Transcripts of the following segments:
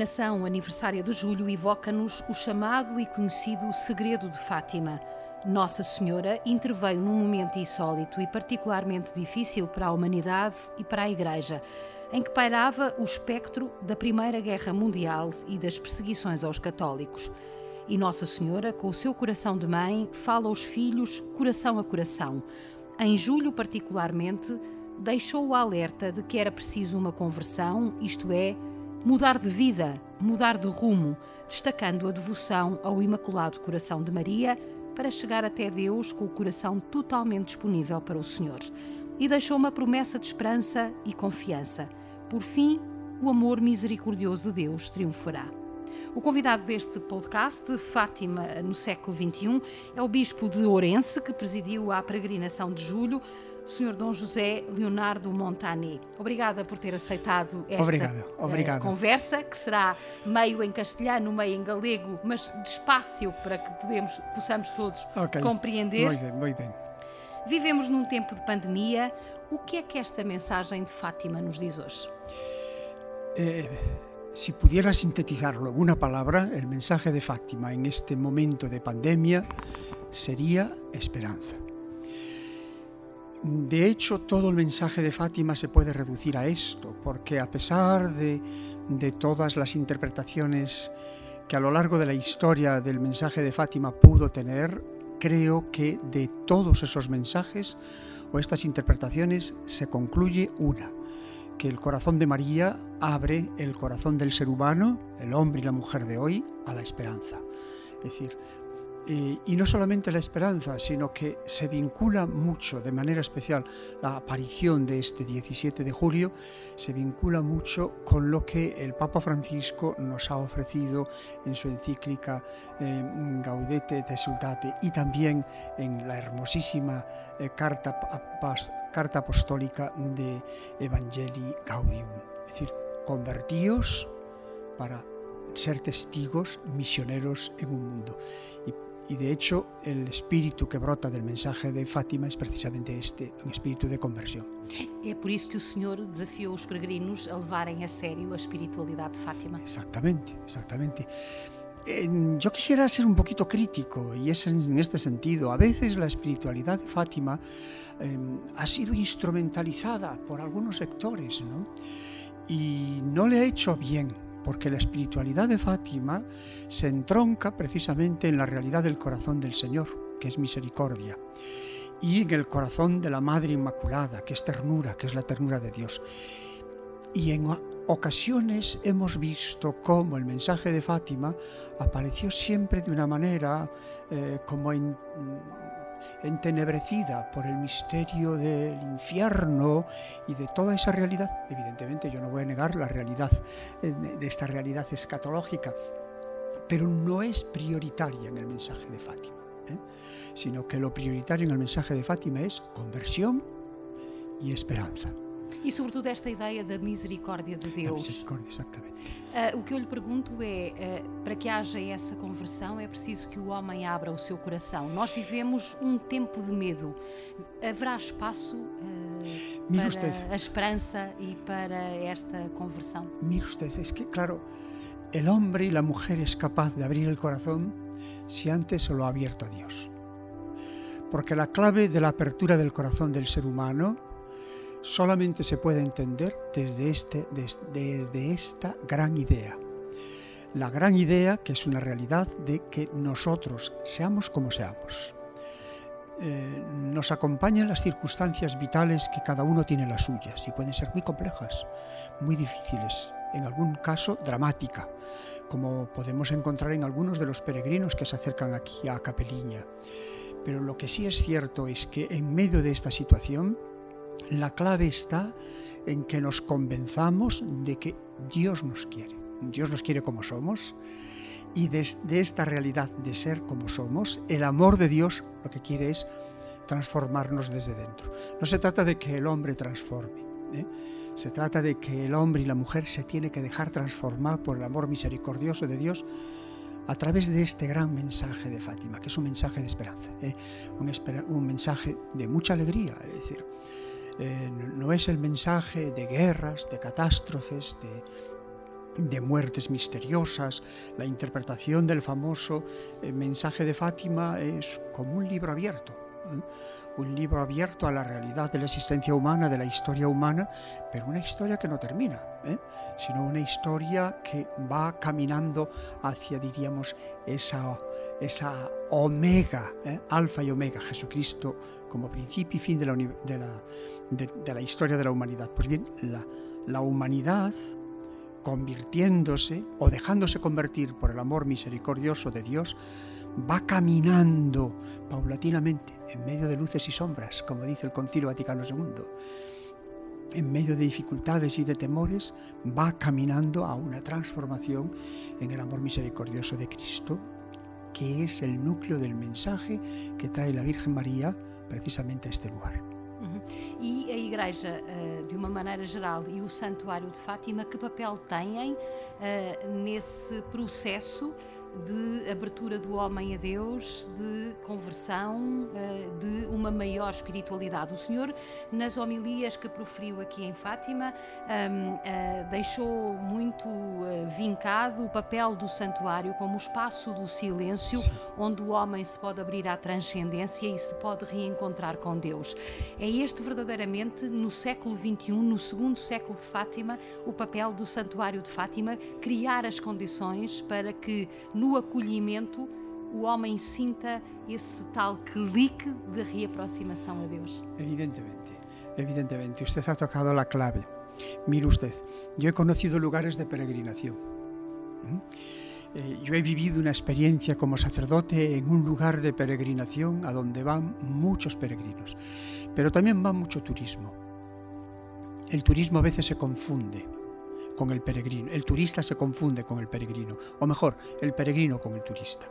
peregrinação aniversária de julho evoca-nos o chamado e conhecido Segredo de Fátima. Nossa Senhora interveio num momento insólito e particularmente difícil para a humanidade e para a Igreja, em que pairava o espectro da Primeira Guerra Mundial e das perseguições aos católicos. E Nossa Senhora, com o seu coração de mãe, fala aos filhos coração a coração. Em julho, particularmente, deixou o alerta de que era preciso uma conversão, isto é, mudar de vida, mudar de rumo, destacando a devoção ao Imaculado Coração de Maria para chegar até Deus com o coração totalmente disponível para o Senhor. E deixou uma promessa de esperança e confiança. Por fim, o amor misericordioso de Deus triunfará. O convidado deste podcast, Fátima no século XXI, é o Bispo de Ourense, que presidiu a peregrinação de julho, Sr. Dom José Leonardo Montani. Obrigada por ter aceitado esta obrigado, obrigado. conversa, que será meio em castelhano, meio em galego, mas despacio para que podemos, possamos todos okay. compreender. Muito bem, muito bem. Vivemos num tempo de pandemia. O que é que esta mensagem de Fátima nos diz hoje? Eh, si pudiera sintetizarlo en una palabra, el mensaje de Fátima en este momento de pandemia sería esperanza. De hecho, todo el mensaje de Fátima se puede reducir a esto, porque a pesar de, de, todas las interpretaciones que a lo largo de la historia del mensaje de Fátima pudo tener, creo que de todos esos mensajes o estas interpretaciones se concluye una, que el corazón de María abre el corazón del ser humano, el hombre y la mujer de hoy, a la esperanza. Es decir, y no solamente la esperanza, sino que se vincula mucho, de manera especial, la aparición de este 17 de julio, se vincula mucho con lo que el Papa Francisco nos ha ofrecido en su encíclica eh, Gaudete de Sultate y también en la hermosísima eh, carta, carta apostólica de Evangelii Gaudium. Es decir, convertíos para ser testigos misioneros en un mundo. Y de hecho el espíritu que brota del mensaje de Fátima es precisamente este, un espíritu de conversión. É por isso que o Senhor desafiou os peregrinos a levarem a sério a espiritualidade de Fátima. Exactamente, exactamente. Yo quisiera ser un poquito crítico y es en este sentido. A veces la espiritualidad de Fátima eh, ha sido instrumentalizada por algunos sectores ¿no? y no le ha hecho bien porque la espiritualidad de Fátima se entronca precisamente en la realidad del corazón del Señor, que es misericordia, y en el corazón de la Madre Inmaculada, que es ternura, que es la ternura de Dios. Y en ocasiones hemos visto cómo el mensaje de Fátima apareció siempre de una manera eh, como en, entenebrecida por el misterio del infierno y de toda esa realidad. Evidentemente yo no voy a negar la realidad eh, de esta realidad escatológica, pero no es prioritaria en el mensaje de Fátima, ¿eh? sino que lo prioritario en el mensaje de Fátima es conversión y esperanza. E, sobretudo, esta ideia da misericórdia de Deus. A misericórdia, exatamente. Uh, o que eu lhe pergunto é: uh, para que haja essa conversão, é preciso que o homem abra o seu coração. Nós vivemos um tempo de medo. Haverá espaço uh, para usted, a esperança e para esta conversão? Mire usted, es que, claro, el hombre y la mujer es capaz de abrir el corazón si antes se lo ha abierto a Dios. Porque la clave de la apertura del corazón del ser humano solamente se puede entender desde, este, desde, esta gran idea. La gran idea que es una realidad de que nosotros, seamos como seamos, eh, nos acompañan las circunstancias vitales que cada uno tiene las suyas y pueden ser muy complejas, muy difíciles, en algún caso dramática, como podemos encontrar en algunos de los peregrinos que se acercan aquí a Capeliña. Pero lo que sí es cierto es que en medio de esta situación la clave está en que nos convenzamos de que Dios nos quiere. Dios nos quiere como somos y desde esta realidad de ser como somos, el amor de Dios lo que quiere es transformarnos desde dentro. No se trata de que el hombre transforme, ¿eh? se trata de que el hombre y la mujer se tiene que dejar transformar por el amor misericordioso de Dios a través de este gran mensaje de Fátima, que es un mensaje de esperanza, ¿eh? un, un mensaje de mucha alegría, es decir, eh, no es el mensaje de guerras, de catástrofes, de, muertes misteriosas, la interpretación del famoso eh, mensaje de Fátima es como un libro abierto. ¿eh? un libro abierto a la realidad de la existencia humana, de la historia humana, pero una historia que no termina, sino una historia que va caminando hacia, diríamos, esa, esa omega, ¿eh? alfa y omega, Jesucristo como principio y fin de la, historia de la humanidad. Pues bien, la humanidad convirtiéndose o dejándose convertir por el amor misericordioso de Dios, va caminando paulatinamente en medio de luces y sombras, como dice el Concilio Vaticano II. En medio de dificultades y de temores, va caminando a una transformación en el amor misericordioso de Cristo, que es el núcleo del mensaje que trae la Virgen María precisamente a este lugar. Uhum. E a Igreja, uh, de uma maneira geral, e o Santuário de Fátima, que papel têm uh, nesse processo de abertura do homem a Deus, de conversão, eh, de uma maior espiritualidade. O Senhor, nas homilias que proferiu aqui em Fátima, ehm, eh, deixou muito eh, vincado o papel do santuário como o espaço do silêncio, onde o homem se pode abrir à transcendência e se pode reencontrar com Deus. É este verdadeiramente, no século XXI, no segundo século de Fátima, o papel do santuário de Fátima, criar as condições para que no acolhimento o homem sinta esse tal clique de reaproximação a Deus. Evidentemente, evidentemente. Usted ha tocado la clave. Mire usted, yo he conocido lugares de peregrinación. Eh, yo he vivido una experiencia como sacerdote en un lugar de peregrinación a donde van muchos peregrinos, pero también va mucho turismo. El turismo a veces se confunde con el peregrino. El turista se confunde con el peregrino, o mejor, el peregrino con el turista.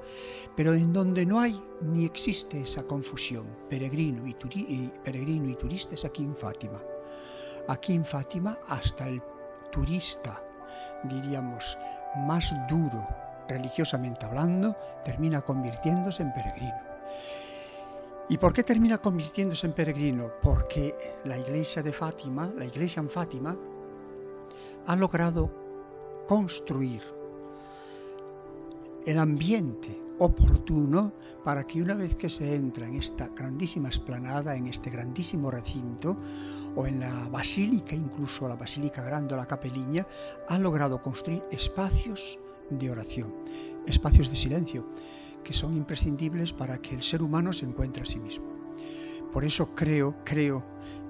Pero en donde no hay ni existe esa confusión, peregrino y, peregrino y turista, es aquí en Fátima. Aquí en Fátima hasta el turista, diríamos, más duro, religiosamente hablando, termina convirtiéndose en peregrino. ¿Y por qué termina convirtiéndose en peregrino? Porque la iglesia de Fátima, la iglesia en Fátima, ha logrado construir el ambiente oportuno para que una vez que se entra en esta grandísima esplanada, en este grandísimo recinto, o en la basílica, incluso la basílica grande o la capeliña, ha logrado construir espacios de oración, espacios de silencio, que son imprescindibles para que el ser humano se encuentre a sí mismo. Por eso creo, creo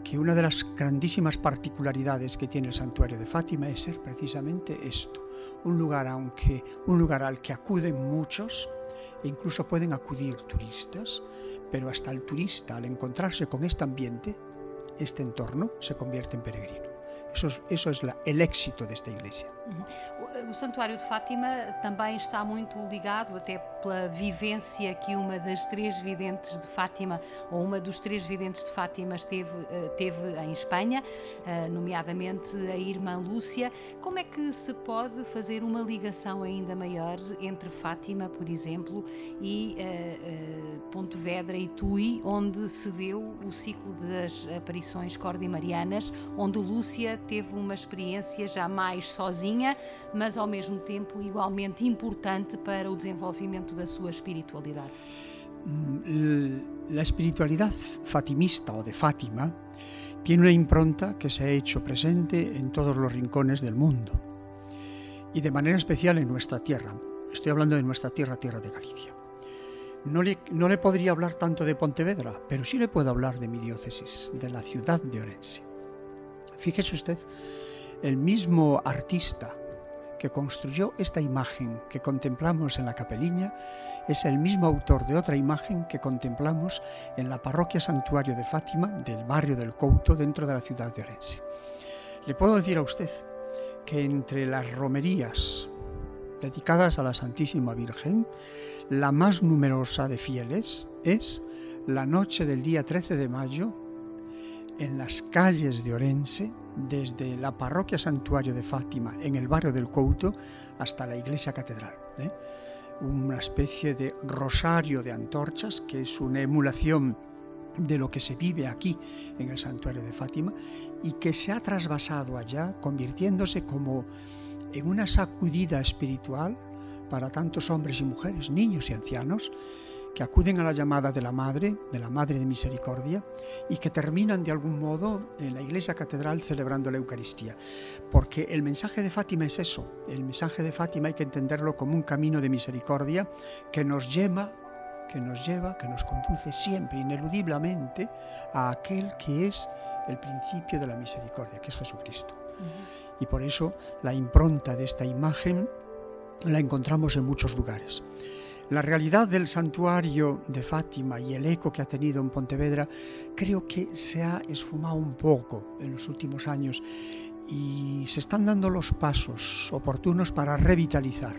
que una de las grandísimas particularidades que tiene el santuario de Fátima es ser precisamente esto, un lugar, aunque, un lugar al que acuden muchos, e incluso pueden acudir turistas, pero hasta el turista, al encontrarse con este ambiente, este entorno, se convierte en peregrino. Eso, es el éxito de esta iglesia. O Santuário de Fátima também está muito ligado, até pela vivência que uma das três videntes de Fátima, ou uma dos três videntes de Fátima, esteve, eh, teve em Espanha, eh, nomeadamente a irmã Lúcia. Como é que se pode fazer uma ligação ainda maior entre Fátima, por exemplo, e uh, uh, Pontevedra e Tui, onde se deu o ciclo das aparições cordimarianas, onde Lúcia teve uma experiência já mais sozinha, mas ao mesmo tempo igualmente importante para o desenvolvimento da sua espiritualidade. Mm, la espiritualidad fatimista o de Fátima tiene una impronta que se ha hecho presente en todos los rincones del mundo y de manera especial en nuestra tierra. Estoy hablando de nuestra tierra, tierra de Galicia. No le, no le podría hablar tanto de Pontevedra, pero sí le puedo hablar de mi diócesis, de la ciudad de Orense. Fíjese usted, el mismo artista que construyó esta imagen que contemplamos en la capeliña es el mismo autor de otra imagen que contemplamos en la parroquia santuario de Fátima del barrio del Couto dentro de la ciudad de Orense. Le puedo decir a usted que entre las romerías dedicadas a la Santísima Virgen, la más numerosa de fieles es la noche del día 13 de mayo en las calles de Orense, desde la parroquia santuario de Fátima en el barrio del Couto hasta la iglesia catedral. ¿eh? Una especie de rosario de antorchas que es una emulación de lo que se vive aquí en el santuario de Fátima y que se ha trasvasado allá convirtiéndose como en una sacudida espiritual para tantos hombres y mujeres, niños y ancianos, que acuden a la llamada de la Madre, de la Madre de Misericordia, y que terminan de algún modo en la iglesia catedral celebrando la Eucaristía. Porque el mensaje de Fátima es eso, el mensaje de Fátima hay que entenderlo como un camino de misericordia que nos lleva que nos lleva, que nos conduce siempre, ineludiblemente, a aquel que es el principio de la misericordia, que es Jesucristo. Y por eso la impronta de esta imagen la encontramos en muchos lugares. La realidad del santuario de Fátima y el eco que ha tenido en Pontevedra creo que se ha esfumado un poco en los últimos años y se están dando los pasos oportunos para revitalizar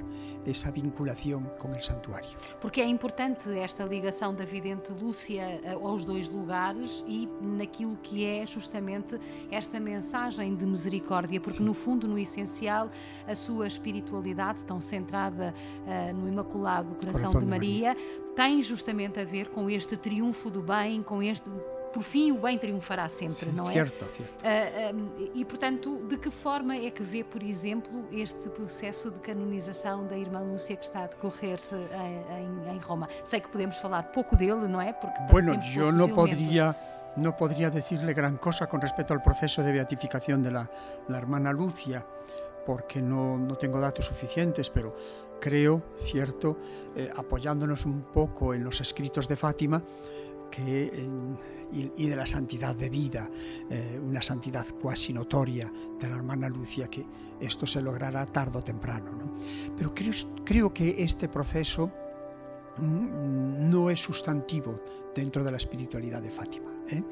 essa vinculação com o santuário. Porque é importante esta ligação da vidente Lúcia eh, aos dois lugares e naquilo que é justamente esta mensagem de misericórdia, porque Sim. no fundo, no essencial, a sua espiritualidade tão centrada uh, no Imaculado Coração, Coração de, Maria, de Maria tem justamente a ver com este triunfo do bem, com este por fim o bem triunfará sempre, Sim, não é? Certo, certo. Uh, ah, um, e portanto, de que forma é que vê, por exemplo, este processo de canonização da irmã Lúcia que está a decorrer em, em, Roma? Sei que podemos falar pouco dele, não é? Porque bueno, eu não poderia no podría decirle gran cosa con respecto al proceso de beatificación de la, la hermana Lucia, porque no, no, tengo datos suficientes, pero creo, cierto, eh, apoyándonos un poco en los escritos de Fátima, y, de la santidad de vida, eh, una santidad cuasi notoria de la hermana Lucia, que esto se logrará tarde o temprano. ¿no? Pero creo, creo que este proceso mm, no es sustantivo dentro de la espiritualidad de Fátima. ¿eh?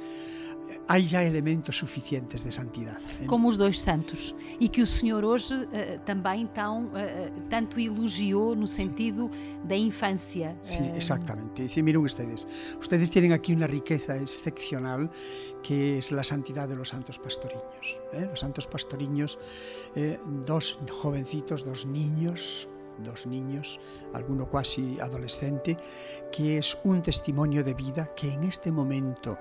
Há já elementos suficientes de santidade. Como os dois santos. E que o Senhor hoje uh, também tão, uh, tanto elogiou no sentido sí. da infância. Sí, exactamente. Dice, miren ustedes, ustedes tienen aquí una riqueza excepcional que es la santidad de los santos pastoriños. ¿eh? Los santos pastoriños, eh, dos jovencitos, dos niños, dos niños, alguno casi adolescente, que es un testimonio de vida que en este momento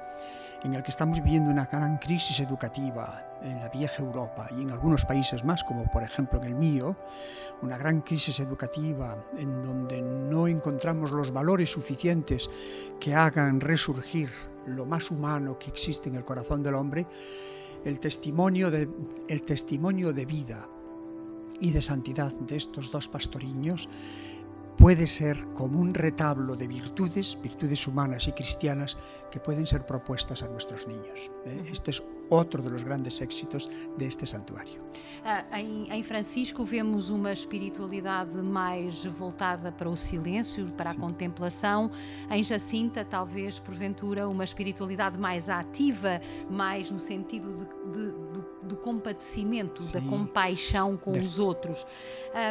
en el que estamos viviendo una gran crisis educativa en la vieja Europa y en algunos países más, como por ejemplo en el mío, una gran crisis educativa en donde no encontramos los valores suficientes que hagan resurgir lo más humano que existe en el corazón del hombre, el testimonio de, el testimonio de vida y de santidad de estos dos pastoriños puede ser como un retablo de virtudes, virtudes humanas y cristianas, que pueden ser propuestas a nuestros niños. ¿eh? Este es outro dos grandes éxitos deste santuário. Ah, em, em, Francisco vemos uma espiritualidade mais voltada para o silêncio, para Sim. a contemplação. Em Jacinta, talvez, porventura, uma espiritualidade mais ativa, mais no sentido de, de, do, do, compadecimento, Sim. da compaixão com de... os outros.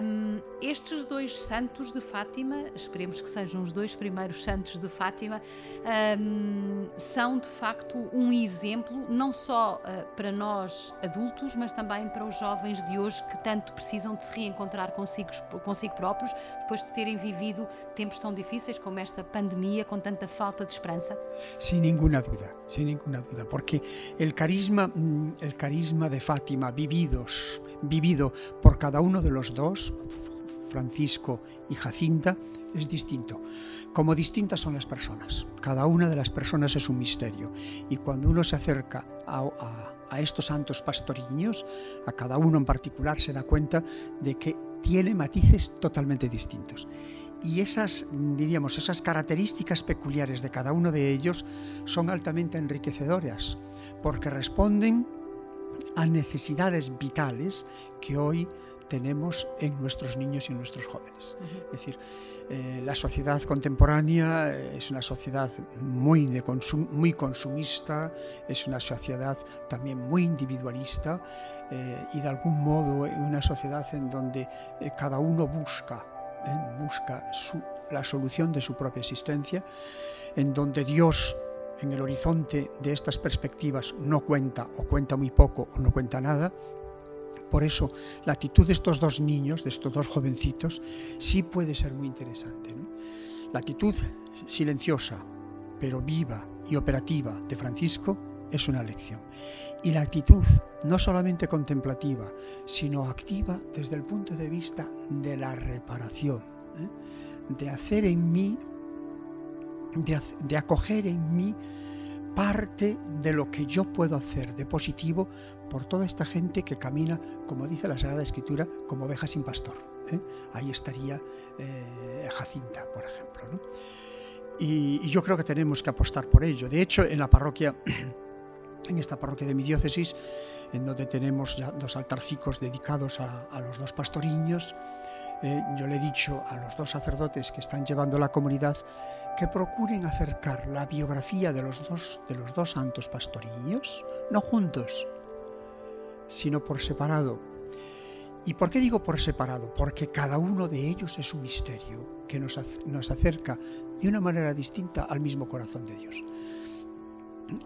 Um, estes dois santos de Fátima, esperemos que sejam os dois primeiros santos de Fátima, um, são de facto um exemplo, não só uh, para nós adultos, mas também para os jovens de hoje que tanto precisam de se reencontrar consigo, consigo próprios depois de terem vivido tempos tão difíceis como esta pandemia, com tanta falta de esperança? Sem nenhuma dúvida, sem nenhuma dúvida, porque o carisma, mm, el carisma de Fátima vividos, vivido por cada los dos, Francisco y Jacinta, es distinto. Como distintas son las personas. Cada una de las personas es un misterio. Y cuando uno se acerca a, estos santos pastoriños, a cada uno en particular, se da cuenta de que tiene matices totalmente distintos. Y esas, diríamos, esas características peculiares de cada uno de ellos son altamente enriquecedoras, porque responden a necesidades vitales que hoy tenemos en nuestros niños y en nuestros jóvenes. Es decir, eh, la sociedad contemporánea es una sociedad muy, de muy consumista, es una sociedad también muy individualista eh, y de algún modo una sociedad en donde eh, cada uno busca, busca la solución de su propia existencia, en donde Dios en el horizonte de estas perspectivas no cuenta o cuenta muy poco o no cuenta nada, por eso, la actitud de estos dos niños, de estos dos jovencitos, sí puede ser muy interesante. La actitud silenciosa, pero viva y operativa de Francisco es una lección. Y la actitud, no solamente contemplativa, sino activa desde el punto de vista de la reparación, ¿eh? de hacer en mí, de, de acoger en mí parte de lo que yo puedo hacer de positivo por toda esta gente que camina, como dice la Sagrada Escritura, como oveja sin pastor. ¿eh? Ahí estaría eh, Jacinta, por ejemplo. Y, yo creo que tenemos que apostar por ello. De hecho, en la parroquia, en esta parroquia de mi diócesis, en donde tenemos ya dos altarcicos dedicados a, a los dos pastoriños, eh, yo le he dicho a los dos sacerdotes que están llevando la comunidad que procuren acercar la biografía de los dos, de los dos santos pastoriños, no juntos, sino por separado. ¿Y por qué digo por separado? Porque cada uno de ellos es un misterio que nos, nos acerca de una manera distinta al mismo corazón de Dios.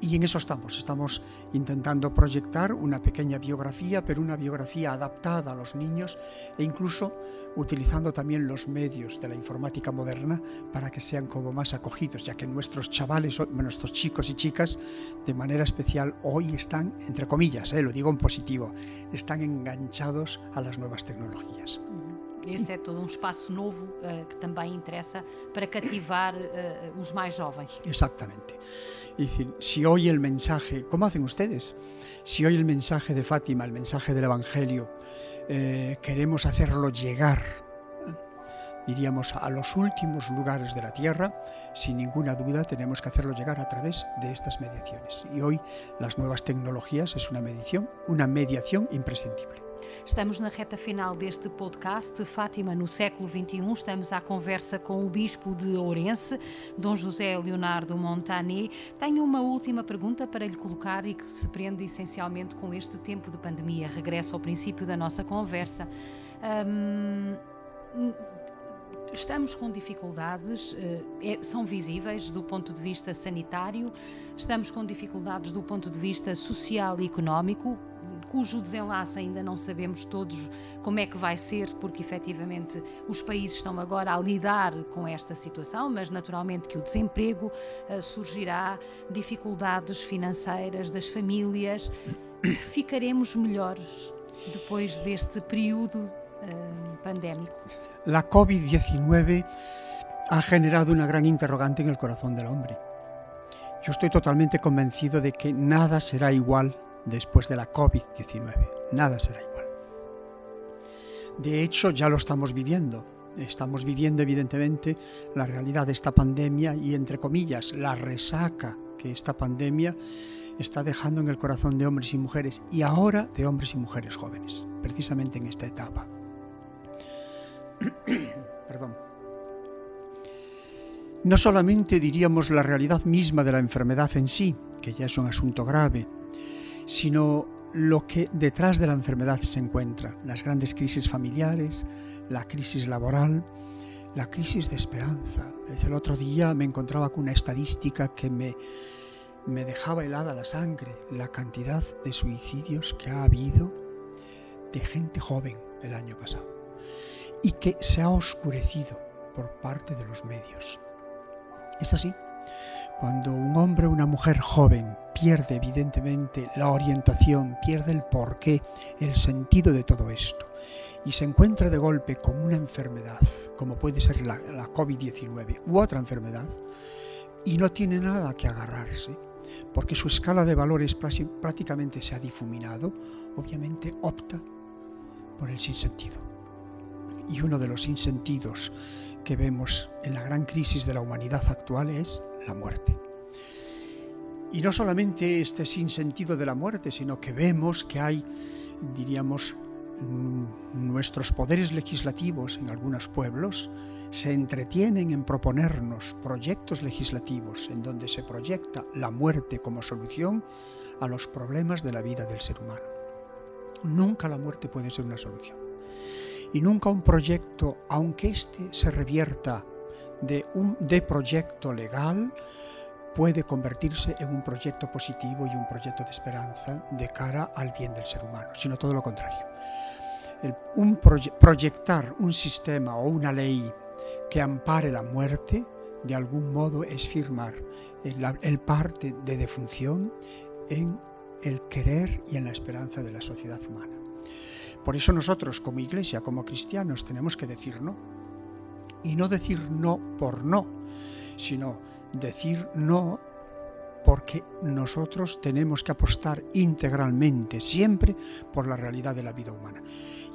Y en eso estamos, estamos intentando proyectar una pequeña biografía, pero una biografía adaptada a los niños e incluso utilizando también los medios de la informática moderna para que sean como más acogidos, ya que nuestros chavales, nuestros chicos y chicas, de manera especial hoy están, entre comillas, eh, lo digo en positivo, están enganchados a las nuevas tecnologías. Esse é todo um espaço novo uh, que também interessa para cativar uh, os mais jovens. Exactamente. Es decir, si hoy el mensaje, ¿cómo hacen ustedes? Si hoy el mensaje de Fátima, el mensaje del Evangelio, eh, queremos hacerlo llegar, diríamos, a los últimos lugares de la tierra, sin ninguna duda tenemos que hacerlo llegar a través de estas mediaciones. Y hoy las nuevas tecnologías es una mediación, una mediación imprescindible. Estamos na reta final deste podcast, Fátima no século XXI. Estamos à conversa com o Bispo de Ourense, Dom José Leonardo Montané. Tenho uma última pergunta para lhe colocar e que se prende essencialmente com este tempo de pandemia. Regresso ao princípio da nossa conversa. Hum, estamos com dificuldades, eh, são visíveis do ponto de vista sanitário, estamos com dificuldades do ponto de vista social e económico, cujo desenlace ainda não sabemos todos como é que vai ser, porque efetivamente os países estão agora a lidar com esta situação, mas naturalmente que o desemprego uh, surgirá, dificuldades financeiras das famílias. Ficaremos melhores depois deste período uh, pandémico? La COVID-19 ha generado una gran interrogante en el corazón del hombre. Yo estoy totalmente convencido de que nada será igual después de la COVID-19. Nada será igual. De hecho, ya lo estamos viviendo. Estamos viviendo evidentemente la realidad de esta pandemia y, entre comillas, la resaca que esta pandemia está dejando en el corazón de hombres y mujeres y ahora de hombres y mujeres jóvenes, precisamente en esta etapa. Perdón. No solamente diríamos la realidad misma de la enfermedad en sí, que ya es un asunto grave, sino lo que detrás de la enfermedad se encuentra, las grandes crisis familiares, la crisis laboral, la crisis de esperanza. El otro día me encontraba con una estadística que me, me dejaba helada la sangre, la cantidad de suicidios que ha habido de gente joven el año pasado y que se ha oscurecido por parte de los medios. Es así. Cuando un hombre o una mujer joven pierde evidentemente la orientación, pierde el porqué, el sentido de todo esto, y se encuentra de golpe con una enfermedad, como puede ser la, la COVID-19 u otra enfermedad, y no tiene nada que agarrarse, porque su escala de valores prácticamente se ha difuminado, obviamente opta por el sinsentido. Y uno de los sinsentidos que vemos en la gran crisis de la humanidad actual es la muerte. Y no solamente este sinsentido de la muerte, sino que vemos que hay, diríamos, mm, nuestros poderes legislativos en algunos pueblos se entretienen en proponernos proyectos legislativos en donde se proyecta la muerte como solución a los problemas de la vida del ser humano. Nunca la muerte puede ser una solución. Y nunca un proyecto, aunque éste se revierta de un de proyecto legal puede convertirse en un proyecto positivo y un proyecto de esperanza de cara al bien del ser humano, sino todo lo contrario. El, un proye proyectar un sistema o una ley que ampare la muerte, de algún modo es firmar el, el parte de defunción, en el querer y en la esperanza de la sociedad humana. Por eso nosotros como iglesia, como cristianos, tenemos que decir no. Y no decir no por no, sino decir no porque nosotros tenemos que apostar integralmente, siempre, por la realidad de la vida humana.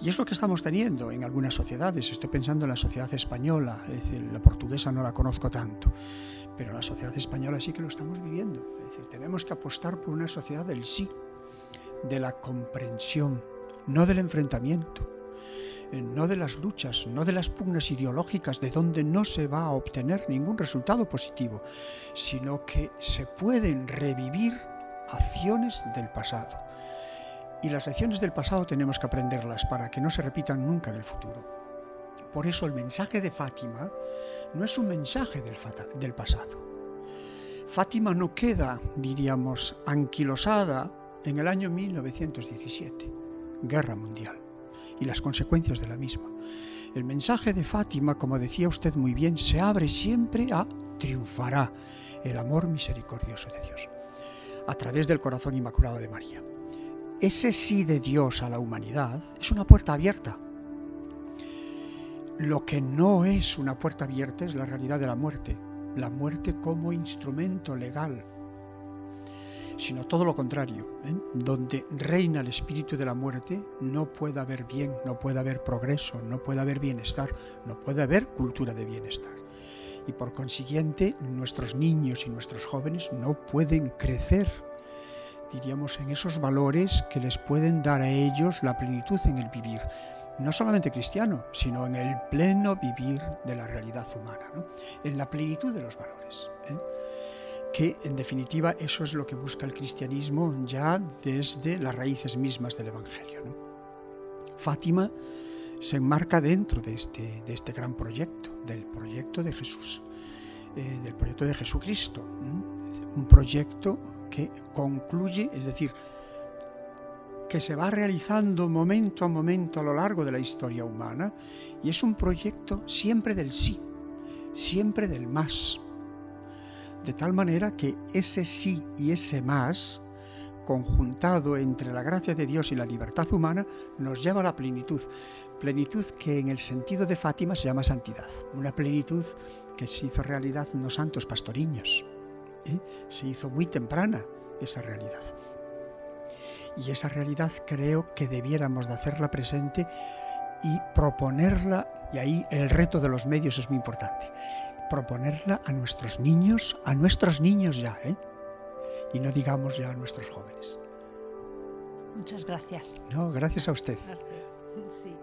Y es lo que estamos teniendo en algunas sociedades. Estoy pensando en la sociedad española, es decir, la portuguesa no la conozco tanto, pero la sociedad española sí que lo estamos viviendo. Es decir, tenemos que apostar por una sociedad del sí, de la comprensión, no del enfrentamiento eh, no de las luchas, no de las pugnas ideológicas, de donde no se va a obtener ningún resultado positivo, sino que se pueden revivir acciones del pasado. Y las lecciones del pasado tenemos que aprenderlas para que no se repitan nunca en el futuro. Por eso el mensaje de Fátima no es un mensaje del, del pasado. Fátima no queda, diríamos, anquilosada en el año 1917, Guerra Mundial y las consecuencias de la misma. El mensaje de Fátima, como decía usted muy bien, se abre siempre a triunfará el amor misericordioso de Dios a través del corazón inmaculado de María. Ese sí de Dios a la humanidad es una puerta abierta. Lo que no es una puerta abierta es la realidad de la muerte, la muerte como instrumento legal sino todo lo contrario. ¿eh? Donde reina el espíritu de la muerte, no puede haber bien, no puede haber progreso, no puede haber bienestar, no puede haber cultura de bienestar. Y por consiguiente, nuestros niños y nuestros jóvenes no pueden crecer, diríamos, en esos valores que les pueden dar a ellos la plenitud en el vivir no solamente cristiano, sino en el pleno vivir de la realidad humana, en la plenitud de los valores. ¿eh? Que en definitiva eso es lo que busca el cristianismo ya desde las raíces mismas del Evangelio. Fátima se enmarca dentro de este, de este gran proyecto, del proyecto de Jesús, eh, del proyecto de Jesucristo. Un proyecto que concluye, es decir, que se va realizando momento a momento a lo largo de la historia humana y es un proyecto siempre del sí, siempre del más, de tal manera que ese sí y ese más, conjuntado entre la gracia de Dios y la libertad humana, nos lleva a la plenitud. Plenitud que en el sentido de Fátima se llama santidad. Una plenitud que se hizo realidad en los santos pastoriños. ¿eh? Se hizo muy temprana esa realidad. Y esa realidad creo que debiéramos de hacerla presente y proponerla, y ahí el reto de los medios es muy importante proponerla a nuestros niños, a nuestros niños ya, ¿eh? y no digamos ya a nuestros jóvenes. Muchas gracias. No, gracias a usted. Sí.